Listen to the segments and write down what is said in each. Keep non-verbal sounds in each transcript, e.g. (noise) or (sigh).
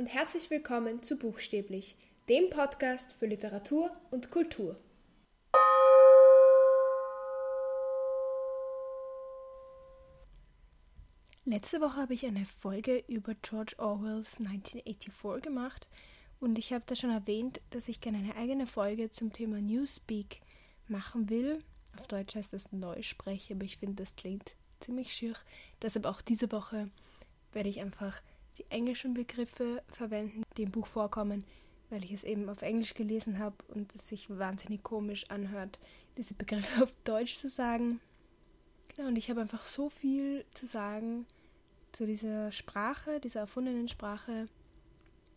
und herzlich willkommen zu Buchstäblich, dem Podcast für Literatur und Kultur. Letzte Woche habe ich eine Folge über George Orwells 1984 gemacht und ich habe da schon erwähnt, dass ich gerne eine eigene Folge zum Thema Newspeak machen will. Auf Deutsch heißt das Neuspreche, aber ich finde, das klingt ziemlich schier. Deshalb auch diese Woche werde ich einfach die englischen Begriffe verwenden, die im Buch vorkommen, weil ich es eben auf Englisch gelesen habe und es sich wahnsinnig komisch anhört, diese Begriffe auf Deutsch zu sagen. Genau, und ich habe einfach so viel zu sagen zu dieser Sprache, dieser erfundenen Sprache,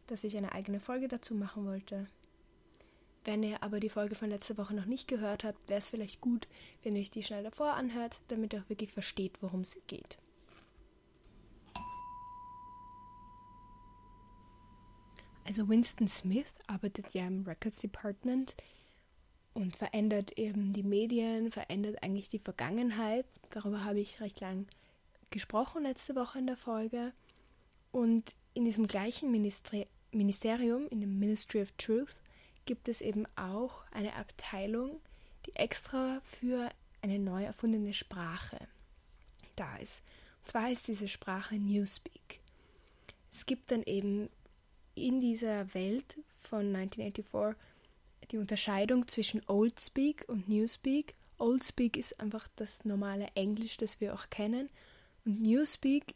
dass ich eine eigene Folge dazu machen wollte. Wenn ihr aber die Folge von letzter Woche noch nicht gehört habt, wäre es vielleicht gut, wenn ihr euch die schnell davor anhört, damit ihr auch wirklich versteht, worum es geht. Also Winston Smith arbeitet ja im Records Department und verändert eben die Medien, verändert eigentlich die Vergangenheit. Darüber habe ich recht lang gesprochen letzte Woche in der Folge. Und in diesem gleichen Ministeri Ministerium, in dem Ministry of Truth, gibt es eben auch eine Abteilung, die extra für eine neu erfundene Sprache da ist. Und zwar ist diese Sprache Newspeak. Es gibt dann eben in dieser Welt von 1984 die Unterscheidung zwischen Old Speak und Newspeak. Old Speak ist einfach das normale Englisch, das wir auch kennen. Und Newspeak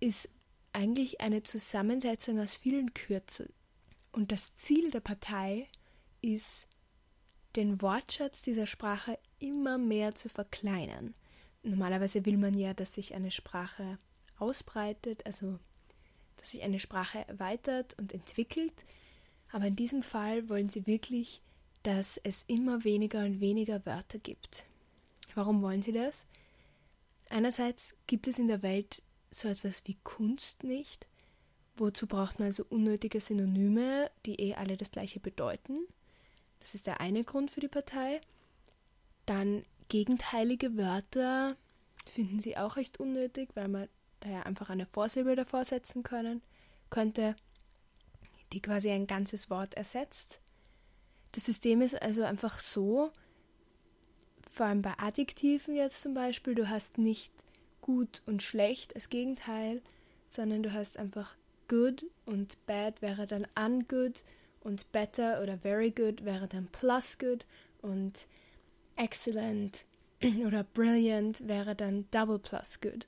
ist eigentlich eine Zusammensetzung aus vielen Kürzeln. Und das Ziel der Partei ist, den Wortschatz dieser Sprache immer mehr zu verkleinern. Normalerweise will man ja, dass sich eine Sprache ausbreitet, also dass sich eine Sprache erweitert und entwickelt. Aber in diesem Fall wollen sie wirklich, dass es immer weniger und weniger Wörter gibt. Warum wollen sie das? Einerseits gibt es in der Welt so etwas wie Kunst nicht. Wozu braucht man also unnötige Synonyme, die eh alle das gleiche bedeuten? Das ist der eine Grund für die Partei. Dann gegenteilige Wörter finden sie auch recht unnötig, weil man daher einfach eine Vorsilbe davor setzen können, könnte, die quasi ein ganzes Wort ersetzt. Das System ist also einfach so, vor allem bei Adjektiven jetzt zum Beispiel, du hast nicht gut und schlecht als Gegenteil, sondern du hast einfach good und bad wäre dann ungood und better oder very good wäre dann plus good und excellent (clears throat) oder brilliant wäre dann double plus good.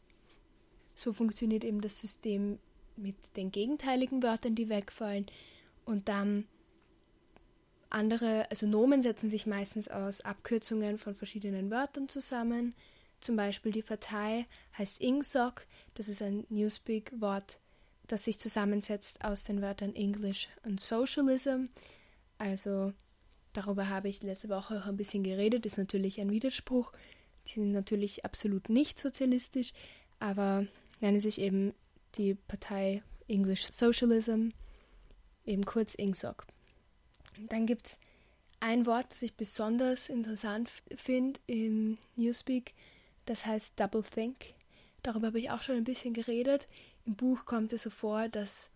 So funktioniert eben das System mit den gegenteiligen Wörtern, die wegfallen. Und dann andere, also Nomen setzen sich meistens aus Abkürzungen von verschiedenen Wörtern zusammen. Zum Beispiel die Partei heißt INGSOC, das ist ein Newspeak-Wort, das sich zusammensetzt aus den Wörtern English und Socialism. Also darüber habe ich letzte Woche auch ein bisschen geredet, ist natürlich ein Widerspruch. Die sind natürlich absolut nicht sozialistisch, aber nennen sich eben die Partei English Socialism, eben kurz INGSOC. Dann gibt es ein Wort, das ich besonders interessant finde in Newspeak, das heißt Double Think. Darüber habe ich auch schon ein bisschen geredet. Im Buch kommt es so vor, dass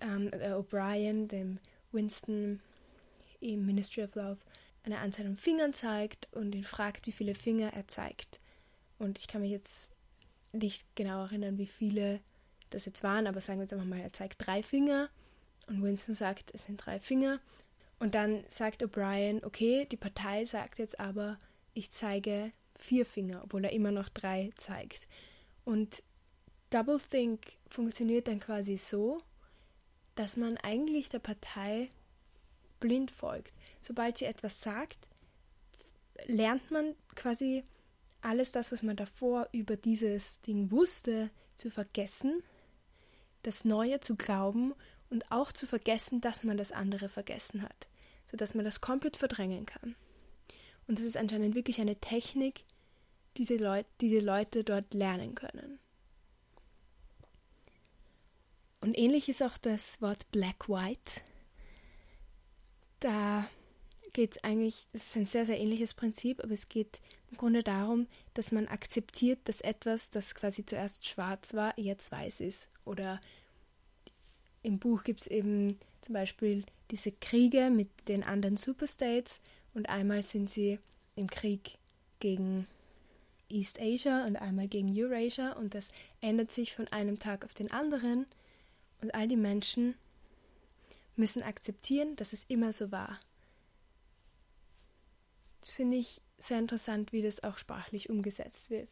ähm, O'Brien dem Winston im Ministry of Love eine Anzahl an Fingern zeigt und ihn fragt, wie viele Finger er zeigt. Und ich kann mich jetzt nicht genau erinnern, wie viele das jetzt waren, aber sagen wir jetzt einfach mal, er zeigt drei Finger und Winston sagt, es sind drei Finger. Und dann sagt O'Brien, okay, die Partei sagt jetzt aber, ich zeige vier Finger, obwohl er immer noch drei zeigt. Und Double Think funktioniert dann quasi so, dass man eigentlich der Partei blind folgt. Sobald sie etwas sagt, lernt man quasi alles das, was man davor über dieses Ding wusste, zu vergessen, das Neue zu glauben und auch zu vergessen, dass man das andere vergessen hat, sodass man das komplett verdrängen kann. Und das ist anscheinend wirklich eine Technik, die die, Leut die, die Leute dort lernen können. Und ähnlich ist auch das Wort Black-White. Da geht es eigentlich, es ist ein sehr, sehr ähnliches Prinzip, aber es geht im Grunde darum, dass man akzeptiert, dass etwas, das quasi zuerst schwarz war, jetzt weiß ist. Oder im Buch gibt es eben zum Beispiel diese Kriege mit den anderen Superstates und einmal sind sie im Krieg gegen East Asia und einmal gegen Eurasia und das ändert sich von einem Tag auf den anderen und all die Menschen müssen akzeptieren, dass es immer so war. Das finde ich sehr interessant, wie das auch sprachlich umgesetzt wird.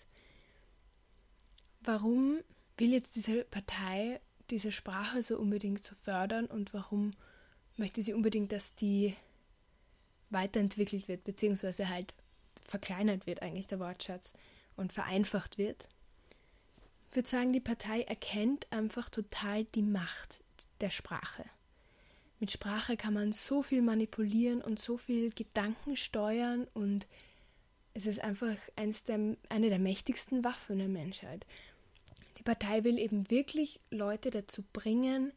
Warum will jetzt diese Partei diese Sprache so unbedingt zu fördern und warum möchte sie unbedingt, dass die weiterentwickelt wird, beziehungsweise halt verkleinert wird eigentlich der Wortschatz und vereinfacht wird. Ich würde sagen, die Partei erkennt einfach total die Macht der Sprache. Mit Sprache kann man so viel manipulieren und so viel Gedanken steuern und es ist einfach der, eine der mächtigsten Waffen der Menschheit. Die Partei will eben wirklich Leute dazu bringen,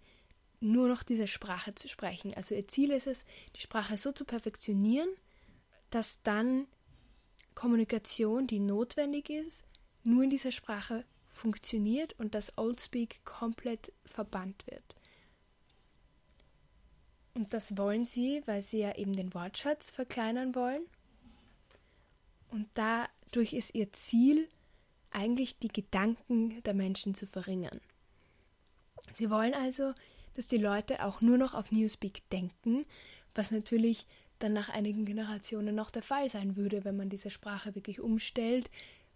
nur noch diese Sprache zu sprechen. Also ihr Ziel ist es, die Sprache so zu perfektionieren, dass dann Kommunikation, die notwendig ist, nur in dieser Sprache funktioniert und dass Oldspeak komplett verbannt wird. Und das wollen sie, weil sie ja eben den Wortschatz verkleinern wollen. Und dadurch ist ihr Ziel, eigentlich die Gedanken der Menschen zu verringern. Sie wollen also, dass die Leute auch nur noch auf Newspeak denken, was natürlich dann nach einigen Generationen noch der Fall sein würde, wenn man diese Sprache wirklich umstellt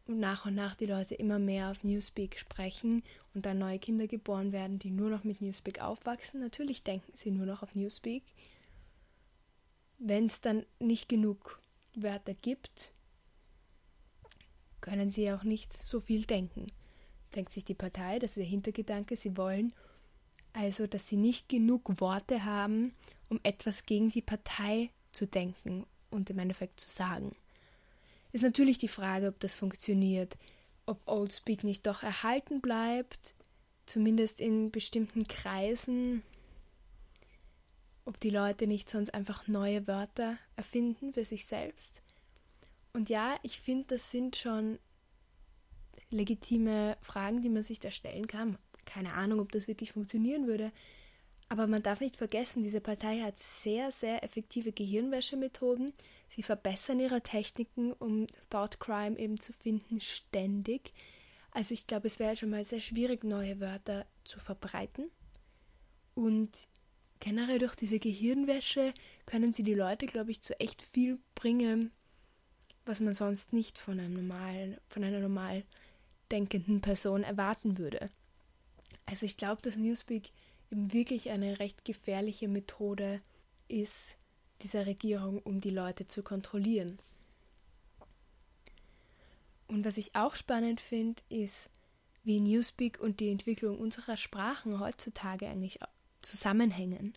und nach und nach die Leute immer mehr auf Newspeak sprechen und dann neue Kinder geboren werden, die nur noch mit Newspeak aufwachsen. Natürlich denken sie nur noch auf Newspeak. Wenn es dann nicht genug Wörter gibt, können sie auch nicht so viel denken. Denkt sich die Partei, das ist der Hintergedanke, sie wollen also, dass sie nicht genug Worte haben, um etwas gegen die Partei zu denken und im Endeffekt zu sagen. Ist natürlich die Frage, ob das funktioniert, ob Oldspeak nicht doch erhalten bleibt, zumindest in bestimmten Kreisen, ob die Leute nicht sonst einfach neue Wörter erfinden für sich selbst. Und ja, ich finde, das sind schon legitime Fragen, die man sich da stellen kann. Keine Ahnung, ob das wirklich funktionieren würde. Aber man darf nicht vergessen, diese Partei hat sehr, sehr effektive Gehirnwäschemethoden. Sie verbessern ihre Techniken, um Thought Crime eben zu finden, ständig. Also ich glaube, es wäre schon mal sehr schwierig, neue Wörter zu verbreiten. Und generell durch diese Gehirnwäsche können sie die Leute, glaube ich, zu echt viel bringen, was man sonst nicht von einem normalen, von einer normal denkenden Person erwarten würde. Also ich glaube, dass Newspeak eben wirklich eine recht gefährliche Methode ist dieser Regierung, um die Leute zu kontrollieren. Und was ich auch spannend finde, ist, wie Newspeak und die Entwicklung unserer Sprachen heutzutage eigentlich zusammenhängen.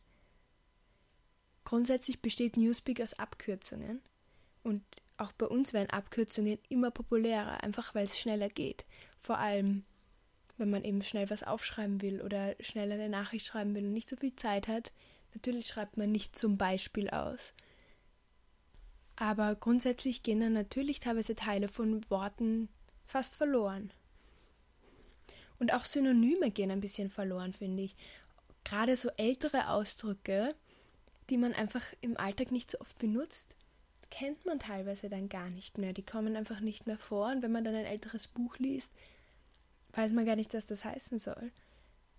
Grundsätzlich besteht Newspeak aus Abkürzungen und auch bei uns werden Abkürzungen immer populärer, einfach weil es schneller geht. Vor allem wenn man eben schnell was aufschreiben will oder schnell eine Nachricht schreiben will und nicht so viel Zeit hat, natürlich schreibt man nicht zum Beispiel aus. Aber grundsätzlich gehen dann natürlich teilweise Teile von Worten fast verloren. Und auch Synonyme gehen ein bisschen verloren, finde ich. Gerade so ältere Ausdrücke, die man einfach im Alltag nicht so oft benutzt, kennt man teilweise dann gar nicht mehr. Die kommen einfach nicht mehr vor. Und wenn man dann ein älteres Buch liest, weiß man gar nicht, was das heißen soll.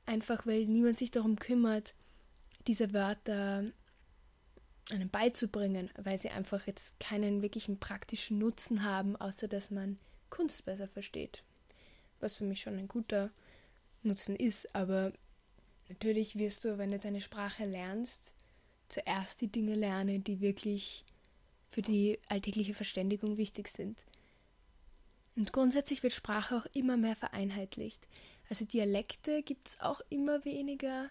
Einfach weil niemand sich darum kümmert, diese Wörter einem beizubringen, weil sie einfach jetzt keinen wirklichen praktischen Nutzen haben, außer dass man Kunst besser versteht. Was für mich schon ein guter Nutzen ist, aber natürlich wirst du, wenn du jetzt eine Sprache lernst, zuerst die Dinge lernen, die wirklich für die alltägliche Verständigung wichtig sind. Und grundsätzlich wird Sprache auch immer mehr vereinheitlicht. Also Dialekte gibt es auch immer weniger,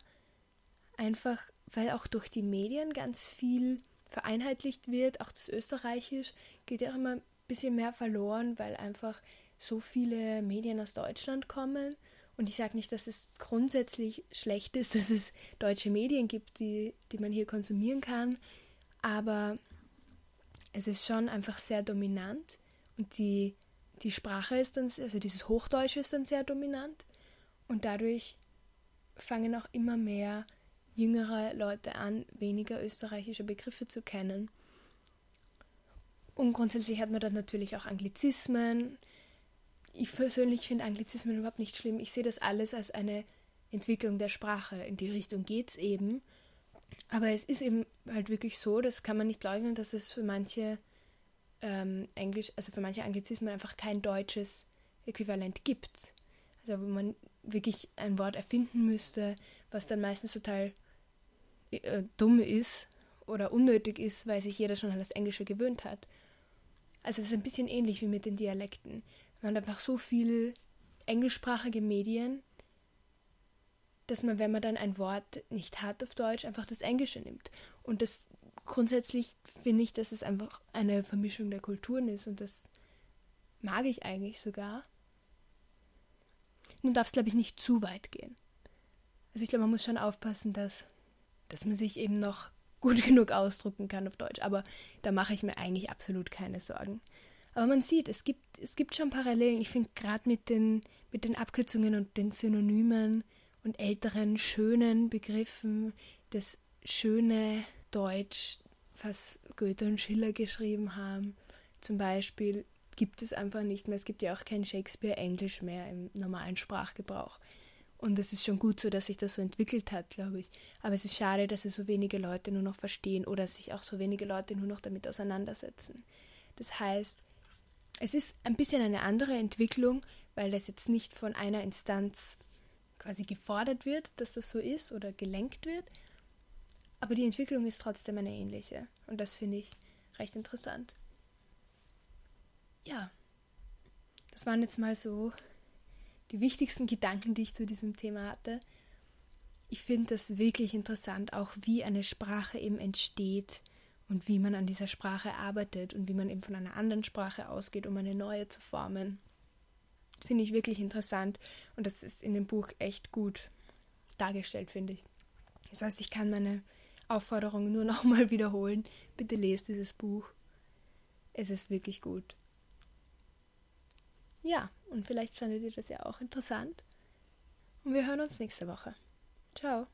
einfach weil auch durch die Medien ganz viel vereinheitlicht wird. Auch das Österreichisch geht ja auch immer ein bisschen mehr verloren, weil einfach so viele Medien aus Deutschland kommen. Und ich sage nicht, dass es grundsätzlich schlecht ist, dass es deutsche Medien gibt, die, die man hier konsumieren kann. Aber es ist schon einfach sehr dominant und die die Sprache ist dann, also dieses Hochdeutsche ist dann sehr dominant und dadurch fangen auch immer mehr jüngere Leute an, weniger österreichische Begriffe zu kennen. Und grundsätzlich hat man dann natürlich auch Anglizismen. Ich persönlich finde Anglizismen überhaupt nicht schlimm. Ich sehe das alles als eine Entwicklung der Sprache. In die Richtung geht es eben. Aber es ist eben halt wirklich so, das kann man nicht leugnen, dass es für manche ähm, Englisch, also für manche Anglizismen einfach kein deutsches Äquivalent gibt. Also wo man wirklich ein Wort erfinden müsste, was dann meistens total äh, dumm ist oder unnötig ist, weil sich jeder schon an das Englische gewöhnt hat. Also es ist ein bisschen ähnlich wie mit den Dialekten. Man hat einfach so viel englischsprachige Medien, dass man, wenn man dann ein Wort nicht hat auf Deutsch, einfach das Englische nimmt. Und das grundsätzlich finde ich, dass es einfach eine Vermischung der Kulturen ist und das mag ich eigentlich sogar. Nun darf es, glaube ich, nicht zu weit gehen. Also ich glaube, man muss schon aufpassen, dass, dass man sich eben noch gut (laughs) genug ausdrucken kann auf Deutsch. Aber da mache ich mir eigentlich absolut keine Sorgen. Aber man sieht, es gibt, es gibt schon Parallelen. Ich finde gerade mit den, mit den Abkürzungen und den Synonymen und älteren, schönen Begriffen, das schöne Deutsch, was Goethe und Schiller geschrieben haben, zum Beispiel, gibt es einfach nicht mehr. Es gibt ja auch kein Shakespeare-Englisch mehr im normalen Sprachgebrauch. Und es ist schon gut so, dass sich das so entwickelt hat, glaube ich. Aber es ist schade, dass es so wenige Leute nur noch verstehen oder sich auch so wenige Leute nur noch damit auseinandersetzen. Das heißt, es ist ein bisschen eine andere Entwicklung, weil das jetzt nicht von einer Instanz quasi gefordert wird, dass das so ist oder gelenkt wird. Aber die Entwicklung ist trotzdem eine ähnliche. Und das finde ich recht interessant. Ja, das waren jetzt mal so die wichtigsten Gedanken, die ich zu diesem Thema hatte. Ich finde das wirklich interessant, auch wie eine Sprache eben entsteht und wie man an dieser Sprache arbeitet und wie man eben von einer anderen Sprache ausgeht, um eine neue zu formen. Finde ich wirklich interessant und das ist in dem Buch echt gut dargestellt, finde ich. Das heißt, ich kann meine Aufforderung nur (laughs) nochmal wiederholen. Bitte lest dieses Buch. Es ist wirklich gut. Ja, und vielleicht fandet ihr das ja auch interessant. Und wir hören uns nächste Woche. Ciao.